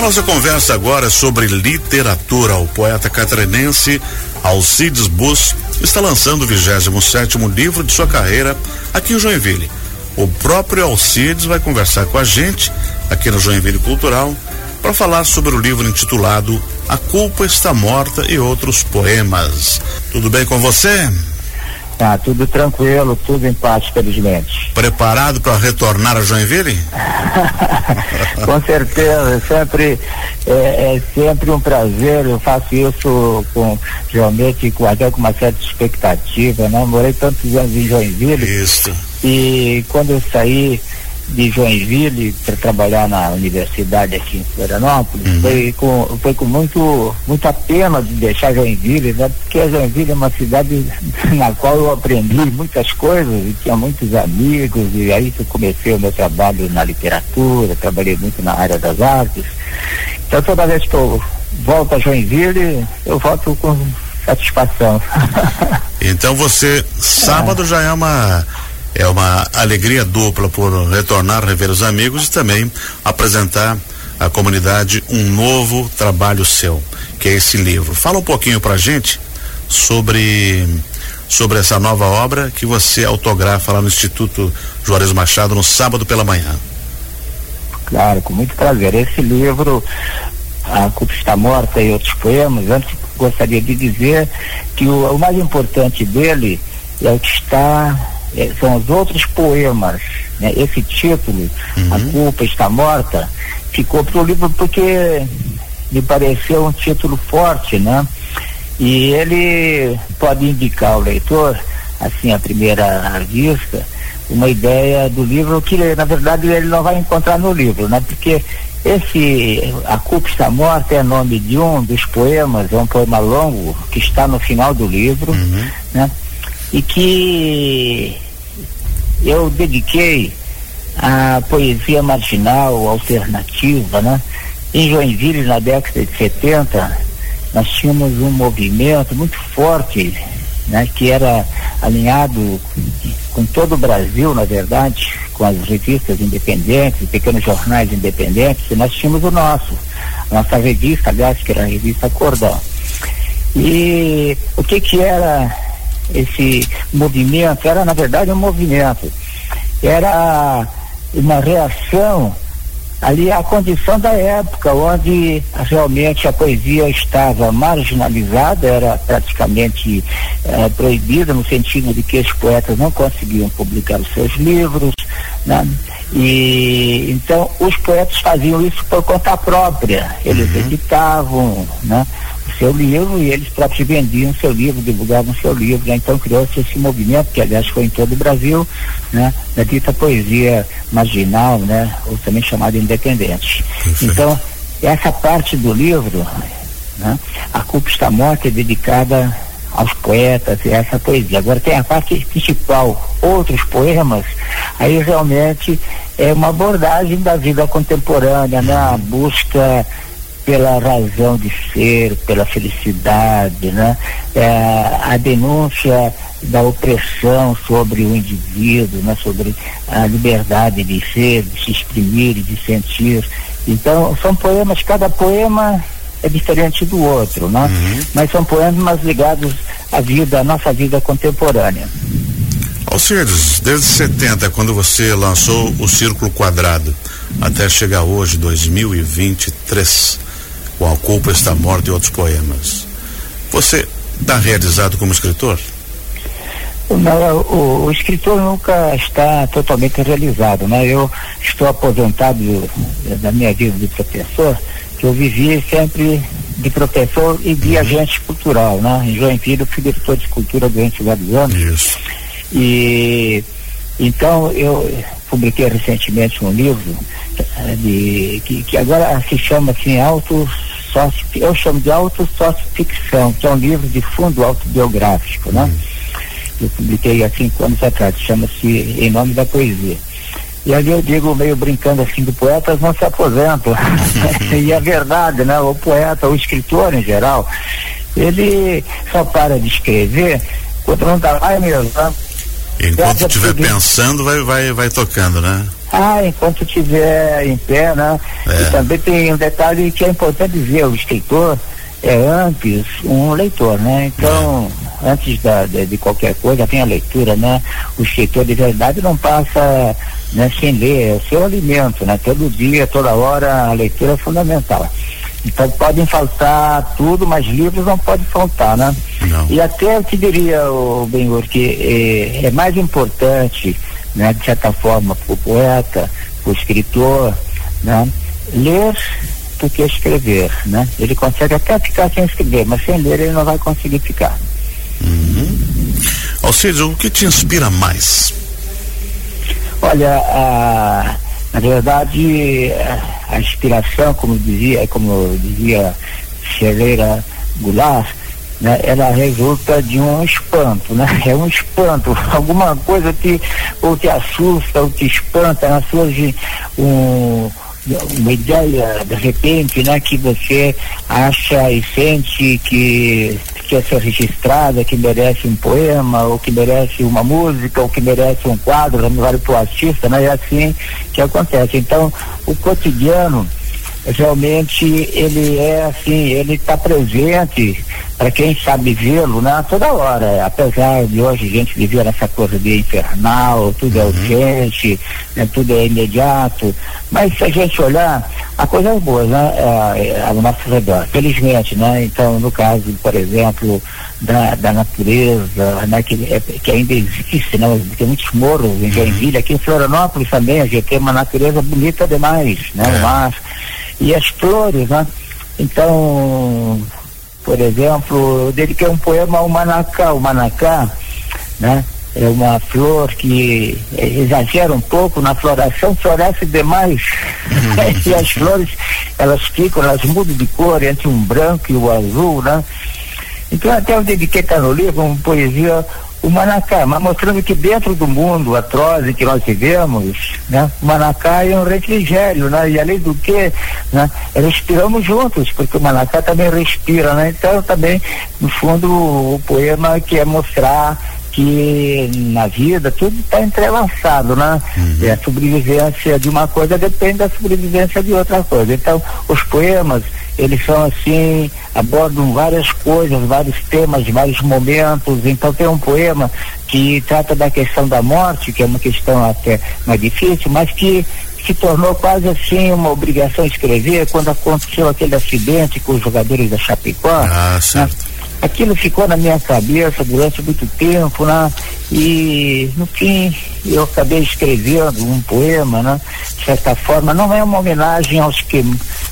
a nossa conversa agora é sobre literatura. O poeta catarinense Alcides Bus está lançando o 27 livro de sua carreira aqui em Joinville. O próprio Alcides vai conversar com a gente aqui no Joinville Cultural para falar sobre o livro intitulado A Culpa Está Morta e outros poemas. Tudo bem com você? Tá, tudo tranquilo, tudo em paz, felizmente. Preparado para retornar a Joinville? com certeza, sempre é, é, sempre um prazer. Eu faço isso com realmente com até com uma certa expectativa, né? Morei tantos anos em Joinville. Isso. E quando eu saí de Joinville para trabalhar na universidade aqui em Florianópolis, uhum. foi, com, foi com muito, muita pena de deixar Joinville, né? porque Joinville é uma cidade na qual eu aprendi muitas coisas e tinha muitos amigos, e aí eu comecei o meu trabalho na literatura, trabalhei muito na área das artes. Então toda vez que eu volto a Joinville, eu volto com satisfação. então você, sábado é. já é uma é uma alegria dupla por retornar, rever os amigos e também apresentar à comunidade um novo trabalho seu, que é esse livro. Fala um pouquinho pra gente sobre sobre essa nova obra que você autografa lá no Instituto Juarez Machado no sábado pela manhã. Claro, com muito prazer. Esse livro, A Culpa Está Morta e outros poemas, antes gostaria de dizer que o, o mais importante dele é o que está é, são os outros poemas. Né? Esse título, uhum. A Culpa Está Morta, ficou para o livro porque me pareceu um título forte, né? E ele pode indicar ao leitor, assim, à primeira vista, uma ideia do livro que, na verdade, ele não vai encontrar no livro, né? Porque esse A Culpa Está Morta é nome de um dos poemas, é um poema longo que está no final do livro, uhum. né? E que eu dediquei à poesia marginal, alternativa, né? Em Joinville, na década de 70, nós tínhamos um movimento muito forte, né? Que era alinhado com todo o Brasil, na verdade, com as revistas independentes, pequenos jornais independentes, e nós tínhamos o nosso, a nossa revista, aliás, que era a revista Cordão. E o que que era esse movimento, era na verdade um movimento, era uma reação ali à condição da época, onde realmente a poesia estava marginalizada, era praticamente eh, proibida, no sentido de que os poetas não conseguiam publicar os seus livros, né? E então os poetas faziam isso por conta própria, eles uhum. editavam, né? seu livro e eles próprios vendiam seu livro, divulgavam seu livro, né? então criou-se esse movimento, que aliás foi em todo o Brasil, né? da dita poesia marginal, né? ou também chamada independente. Perfeito. Então, essa parte do livro, né? A Culpa Está Morta é dedicada aos poetas essa poesia. Agora tem a parte principal, outros poemas, aí realmente é uma abordagem da vida contemporânea, né? A busca pela razão de ser, pela felicidade, né? É, a denúncia da opressão sobre o indivíduo, né? sobre a liberdade de ser, de se exprimir de sentir. Então, são poemas, cada poema é diferente do outro, né? Uhum. Mas são poemas ligados à vida, à nossa vida contemporânea. Alcides, desde 70, quando você lançou o Círculo Quadrado, até chegar hoje, 2023, com A Culpa Está Morta e outros poemas. Você está realizado como escritor? Não, o, o, escritor nunca está totalmente realizado, né? Eu estou aposentado da minha vida de professor, que eu vivi sempre de professor e de uhum. agente cultural, né? Em Joinville eu fui diretor de cultura durante vários anos. Isso. E então eu publiquei recentemente um livro eh, de, que, que agora se chama assim Auto sócio, eu chamo de autossócio-ficção, que é um livro de fundo autobiográfico, né? Uhum. Eu publiquei há cinco anos atrás, chama-se Em Nome da Poesia. E ali eu digo, meio brincando assim, do poetas não se aposentam. e é verdade, né? O poeta, o escritor em geral, ele só para de escrever quando não dá mais mesmo, né? Enquanto estiver pensando, vai, vai, vai tocando, né? Ah, enquanto estiver em pé, né? É. E também tem um detalhe que é importante dizer, o escritor é antes um leitor, né? Então, é. antes da, de, de, qualquer coisa, tem a leitura, né? O escritor de verdade não passa né, sem ler, é o seu alimento, né? Todo dia, toda hora, a leitura é fundamental. Então podem faltar tudo, mas livros não pode faltar, né? Não. E até eu te diria, o Benhur, que é, é mais importante, né, de certa forma, para o poeta, para o escritor, né, ler do que escrever, né? Ele consegue até ficar sem escrever, mas sem ler ele não vai conseguir ficar. Uhum. Alcides, o que te inspira mais? Olha, a na verdade, a inspiração, como dizia, como dizia Ferreira Goulart, né, ela resulta de um espanto, né? É um espanto, alguma coisa que ou te assusta ou te espanta, surge um, uma ideia de repente, né, que você acha e sente que quer ser registrada, que merece um poema, ou que merece uma música, ou que merece um quadro, vale para o artista, né? É assim que acontece. Então, o cotidiano realmente ele é assim, ele está presente para quem sabe vê-lo, né? Toda hora, apesar de hoje a gente viver nessa coisa de infernal, tudo é uhum. urgente, né? tudo é imediato, mas se a gente olhar, a coisa é boa, né? É, é, ao nosso redor, felizmente, né? Então, no caso, por exemplo, da, da natureza, né? Que, é, que ainda existe, né? Tem muitos morros em uhum. Joinville, aqui em Florianópolis também, a gente tem uma natureza bonita demais, né? É. Mas, e as flores, né? Então, por exemplo, eu dediquei um poema ao Manacá. O Manacá, né? É uma flor que exagera um pouco na floração, floresce demais. E as flores, elas ficam, elas mudam de cor entre um branco e o azul, né? Então até eu dediquei tá no livro uma poesia o Manacá, mas mostrando que dentro do mundo atroz que nós vivemos, né, o Manacá é um refrigério, né, e além do que, né, respiramos juntos, porque o Manacá também respira, né, então também, no fundo, o poema quer mostrar que na vida tudo está entrelaçado, né? Uhum. A sobrevivência de uma coisa depende da sobrevivência de outra coisa. Então, os poemas, eles são assim, abordam várias coisas, vários temas, vários momentos. Então tem um poema que trata da questão da morte, que é uma questão até mais difícil, mas que se tornou quase assim uma obrigação escrever quando aconteceu aquele acidente com os jogadores da Chapecó. Ah, certo. Né? aquilo ficou na minha cabeça durante muito tempo, né? E no fim eu acabei escrevendo um poema, né? De certa forma, não é uma homenagem aos que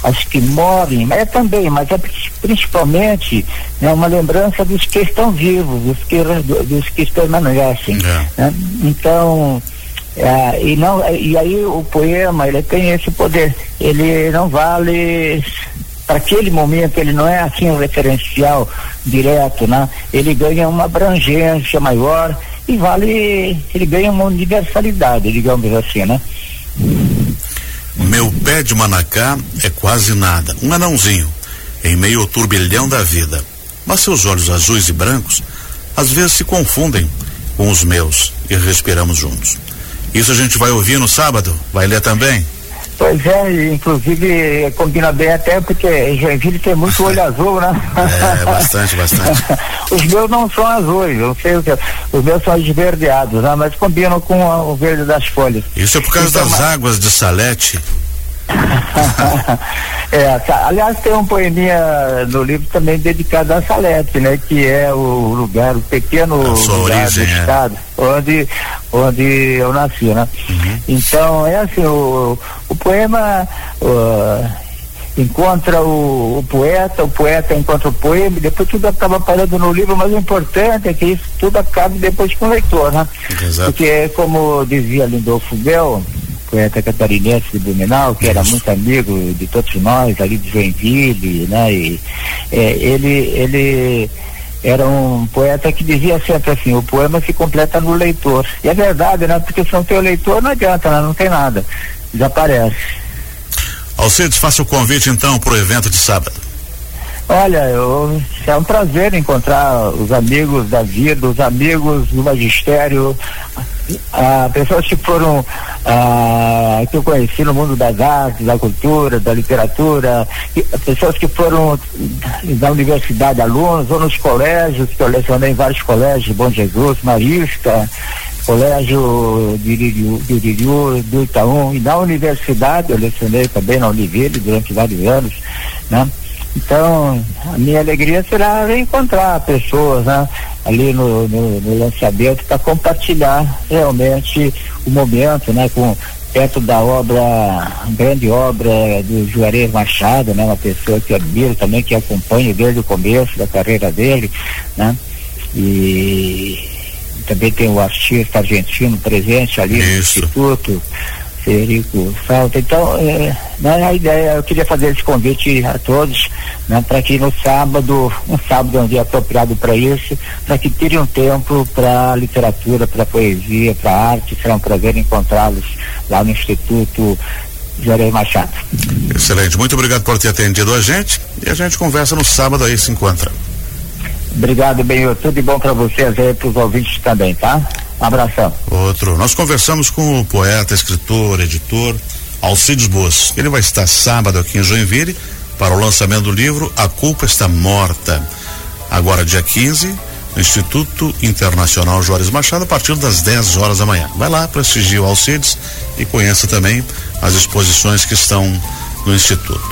aos que morrem, mas é também, mas é principalmente né, uma lembrança dos que estão vivos, dos que dos que permanecem. É. Né? Então é, e não e aí o poema ele tem esse poder, ele não vale para aquele momento ele não é assim um referencial direto, né? Ele ganha uma abrangência maior e vale, ele ganha uma universalidade, digamos assim, né? Meu pé de manacá é quase nada, um anãozinho, em meio ao turbilhão da vida. Mas seus olhos azuis e brancos às vezes se confundem com os meus e respiramos juntos. Isso a gente vai ouvir no sábado? Vai ler também? Pois é, inclusive combina bem até porque Joinville tem muito olho azul, né? É, bastante, bastante. os meus não são azuis, eu sei o que. Os meus são esverdeados, né? Mas combinam com o verde das folhas. Isso é por causa então, das mas... águas de Salete? é, aliás, tem um poeminha no livro também dedicado a Salete, né? Que é o lugar, o pequeno lugar origem, do é. estado onde, onde eu nasci, né? Uhum. Então, é assim, o, o poema uh, encontra o, o, poeta, o poeta encontra o poema, e depois tudo acaba parando no livro, mas o importante é que isso tudo acabe depois com o leitor, né? Exato. Porque, como dizia Lindolfo Bell, poeta catarinense de Blumenau, que era muito amigo de todos nós, ali de Joinville, né? E é, ele, ele era um poeta que dizia sempre assim, o poema se completa no leitor. E é verdade, né? Porque se não tem o leitor, não adianta, né? não tem nada. Desaparece. Alcides, faça o convite então para o evento de sábado. Olha, eu, é um prazer encontrar os amigos da vida, os amigos do magistério, ah, pessoas que foram ah, que eu conheci no mundo das artes, da cultura, da literatura, pessoas que foram da universidade, alunos, ou nos colégios, que eu lecionei em vários colégios, Bom Jesus, Marista, Colégio de Iririú, do Itaú, e na universidade, eu lecionei também na Oliveira durante vários anos, né? Então, a minha alegria será reencontrar pessoas né, ali no, no, no lançamento para compartilhar realmente o momento, né, com perto da obra, grande obra do Juarez Machado, né, uma pessoa que admiro também, que acompanho desde o começo da carreira dele, né? E também tem o artista argentino presente ali Isso. no Instituto. Federico Salta. Então, é, né, a ideia, eu queria fazer esse convite a todos, né, para que no sábado, um sábado é um dia apropriado para isso, para que tirem um tempo para literatura, para poesia, para arte. Será um prazer encontrá-los lá no Instituto Jorei Machado. Excelente, muito obrigado por ter atendido a gente e a gente conversa no sábado aí, se encontra. Obrigado, Benhor. Tudo de bom para vocês e para os ouvintes também, tá? Um abração. Outro. Nós conversamos com o poeta, escritor, editor Alcides Boas. Ele vai estar sábado aqui em Joinville para o lançamento do livro A Culpa Está Morta. Agora, dia 15, no Instituto Internacional Juarez Machado, a partir das 10 horas da manhã. Vai lá, prestigie o Alcides e conheça também as exposições que estão no Instituto.